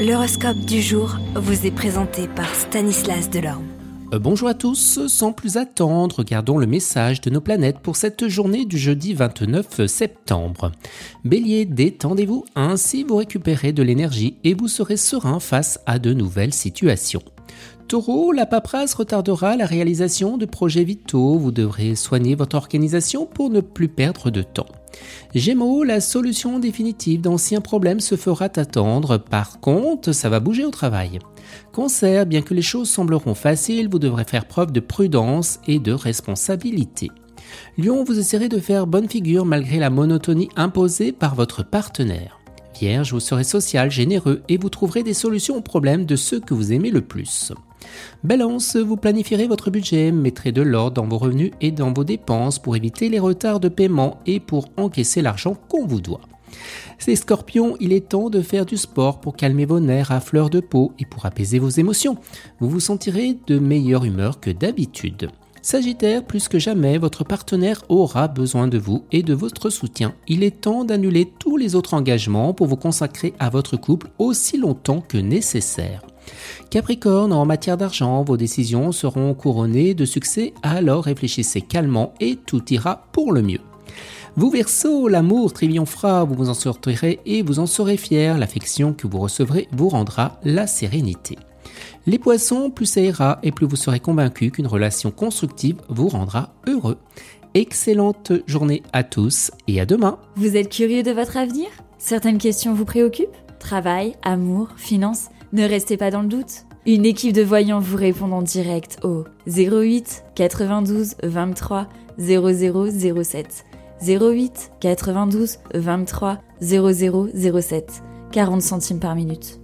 L'horoscope du jour vous est présenté par Stanislas Delorme. Euh, bonjour à tous, sans plus attendre, regardons le message de nos planètes pour cette journée du jeudi 29 septembre. Bélier, détendez-vous, ainsi vous récupérez de l'énergie et vous serez serein face à de nouvelles situations. Taureau, la paperasse retardera la réalisation de projets vitaux, vous devrez soigner votre organisation pour ne plus perdre de temps. Gémeaux, la solution définitive d'anciens problèmes se fera attendre, par contre, ça va bouger au travail. Cancer, bien que les choses sembleront faciles, vous devrez faire preuve de prudence et de responsabilité. Lion, vous essaierez de faire bonne figure malgré la monotonie imposée par votre partenaire. Vierge, vous serez social, généreux et vous trouverez des solutions aux problèmes de ceux que vous aimez le plus. Balance, vous planifierez votre budget, mettrez de l'ordre dans vos revenus et dans vos dépenses pour éviter les retards de paiement et pour encaisser l'argent qu'on vous doit. Ces scorpions, il est temps de faire du sport pour calmer vos nerfs à fleur de peau et pour apaiser vos émotions. Vous vous sentirez de meilleure humeur que d'habitude. Sagittaire, plus que jamais, votre partenaire aura besoin de vous et de votre soutien. Il est temps d'annuler tous les autres engagements pour vous consacrer à votre couple aussi longtemps que nécessaire. Capricorne, en matière d'argent, vos décisions seront couronnées de succès, alors réfléchissez calmement et tout ira pour le mieux. Vous Verseau, l'amour triomphera, vous vous en sortirez et vous en serez fier, l'affection que vous recevrez vous rendra la sérénité. Les poissons, plus ça ira et plus vous serez convaincu qu'une relation constructive vous rendra heureux. Excellente journée à tous et à demain. Vous êtes curieux de votre avenir? Certaines questions vous préoccupent? Travail, amour, finances Ne restez pas dans le doute. Une équipe de voyants vous répond en direct au 08 92 23 0007. 08 92 23 0007. 40 centimes par minute.